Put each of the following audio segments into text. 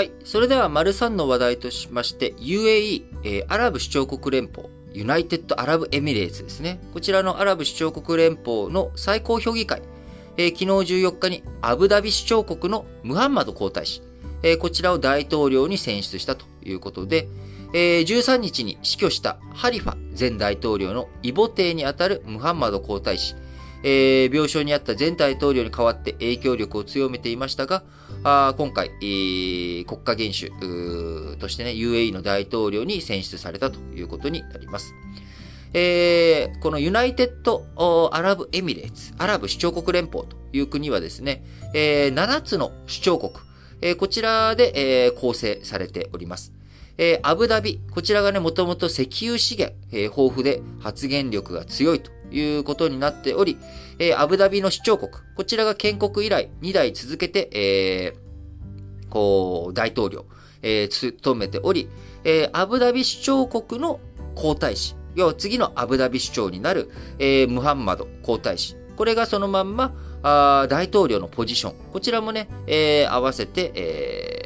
はい。それでは、丸3の話題としまして、UAE、えー、アラブ首長国連邦、ユナイテッド・アラブ・エミレーツですね。こちらのアラブ首長国連邦の最高評議会、えー、昨日14日にアブダビ首長国のムハンマド皇太子、えー、こちらを大統領に選出したということで、えー、13日に死去したハリファ前大統領の異母帝にあたるムハンマド皇太子、えー、病床にあった前大統領に代わって影響力を強めていましたが、あ今回、えー、国家元首としてね、UAE の大統領に選出されたということになります。えー、このユナイテッド・アラブ・エミレーツ、アラブ首長国連邦という国はですね、えー、7つの首長国、えー、こちらで、えー、構成されております。えー、アブダビ、こちらがね、もともと石油資源、えー、豊富で発言力が強いということになっており、えー、アブダビの首長国、こちらが建国以来2代続けて、えー、こう、大統領、えー、務めており、えー、アブダビ首長国の皇太子、要は次のアブダビ首長になる、えー、ムハンマド皇太子、これがそのまんま、あ大統領のポジション、こちらもね、えー、合わせて、え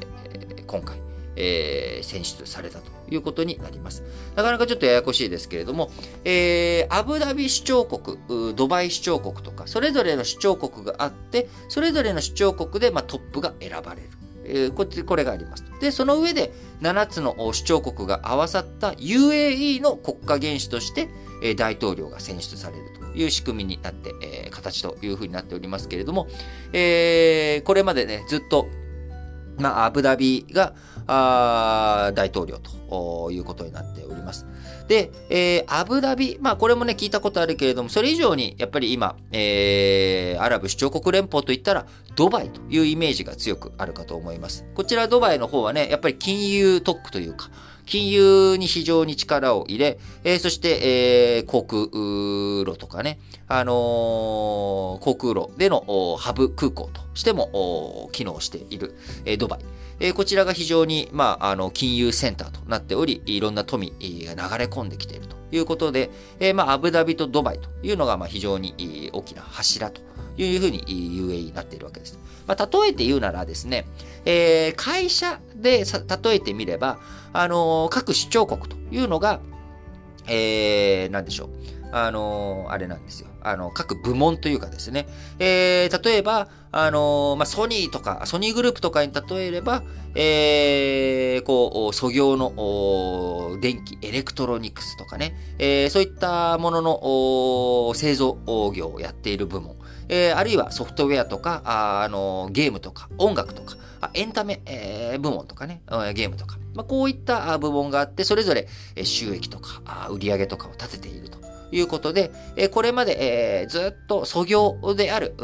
ー、今回、えー、選出されたと。いうことになります。なかなかちょっとややこしいですけれども、えー、アブダビ首長国、ドバイ首長国とか、それぞれの首長国があって、それぞれの首長国で、まあ、トップが選ばれる。えー、ここれがあります。で、その上で7つの首長国が合わさった UAE の国家元首として、え、大統領が選出されるという仕組みになって、え、形というふうになっておりますけれども、えー、これまでね、ずっとまあ、アブダビがあ大統領ということになっております。で、えー、アブダビ、まあこれもね聞いたことあるけれども、それ以上にやっぱり今、えー、アラブ首長国連邦といったらドバイというイメージが強くあるかと思います。こちらドバイの方はね、やっぱり金融特区というか、金融に非常に力を入れ、えー、そして、えー、航空路とかね、あのー、航空路でのハブ空港としても機能している、えー、ドバイ。えー、こちらが非常に、まあ、あの、金融センターとなっており、いろんな富が流れ込んできているということで、えー、まあ、アブダビとドバイというのが、まあ、非常に大きな柱というふうに UAE になっているわけです。まあ、例えて言うならですね、えー、会社で例えてみれば、あのー、各首長国というのが、えー、なんでしょう。あのー、あれなんですよ。あの、各部門というかですね。えー、例えば、あのー、まあ、ソニーとか、ソニーグループとかに例えれば、えー、こう、祖業の電気、エレクトロニクスとかね、えー、そういったものの製造業をやっている部門。えー、あるいはソフトウェアとか、あ、あのゲームとか、音楽とか、エンタメ、えー、部門とかね、ゲームとか、まあ、こういった部門があって、それぞれ収益とか、売上とかを立てていると。いうことで、これまで、え、ずっと素業である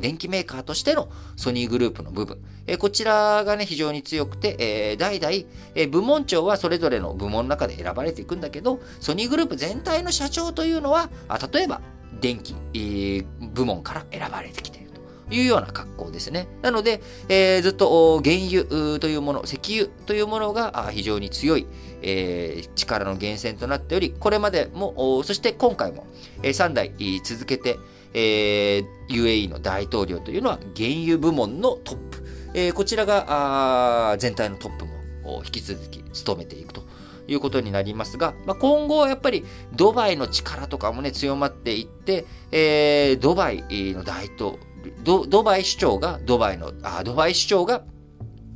電機メーカーとしてのソニーグループの部分、え、こちらがね、非常に強くて、え、代々、え、部門長はそれぞれの部門の中で選ばれていくんだけど、ソニーグループ全体の社長というのは、あ例えば、電気、えー、部門から選ばれてきているというような格好ですね。なので、えー、ずっと原油というもの、石油というものが非常に強い、えー、力の源泉となっており、これまでも、そして今回も、え、3代続けて、え、UAE の大統領というのは原油部門のトップ。え、こちらが全体のトップも引き続き務めていくということになりますが、まあ、今後はやっぱりドバイの力とかもね、強まっていって、えー、ドバイの大統領、ドバイ市長が、ドバイの、あ、ドバイ市長が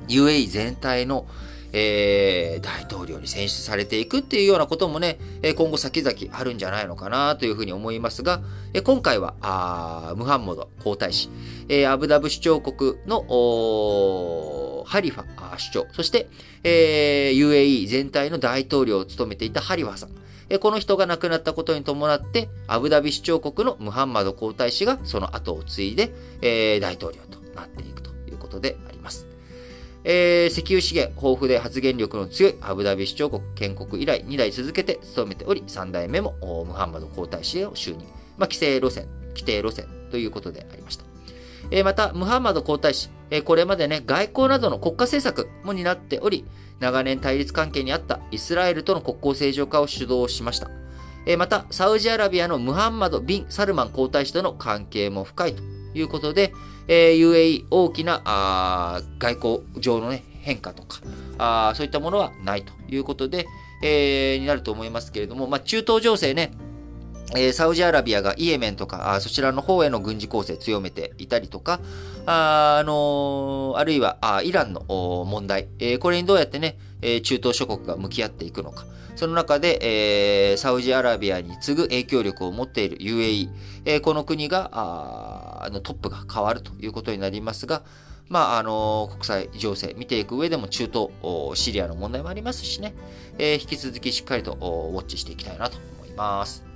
UAE 全体の、えー、大統領に選出されていくっていうようなこともね、今後先々あるんじゃないのかなというふうに思いますが、今回は、あムハンモド皇太子え、アブダブ首長国のハリファ首長、そして、えー、UAE 全体の大統領を務めていたハリファさん。この人が亡くなったことに伴って、アブダビ首長国のムハンマド皇太子がその後を継いで、えー、大統領となっていくということであります。えー、石油資源豊富で発言力の強いアブダビ首長国建国以来2代続けて務めており、3代目もムハンマド皇太子へを就任。まあ、規制路線、規定路線ということでありました。え、また、ムハンマド皇太子、え、これまでね、外交などの国家政策も担っており、長年対立関係にあったイスラエルとの国交正常化を主導しました。え、また、サウジアラビアのムハンマド・ビン・サルマン皇太子との関係も深いということで、え、UAE 大きなあ外交上のね、変化とか、あそういったものはないということで、えー、になると思いますけれども、まあ、中東情勢ね、え、サウジアラビアがイエメンとか、そちらの方への軍事攻勢強めていたりとか、あ、あのー、あるいはあイランの問題、えー、これにどうやってね、え中東諸国が向き合っていくのか。その中で、え、サウジアラビアに次ぐ影響力を持っている UAE、え、この国が、あのトップが変わるということになりますが、まあ、あの国際情勢見ていく上でも中東、シリアの問題もありますしね、え、引き続きしっかりとウォッチしていきたいなと思います。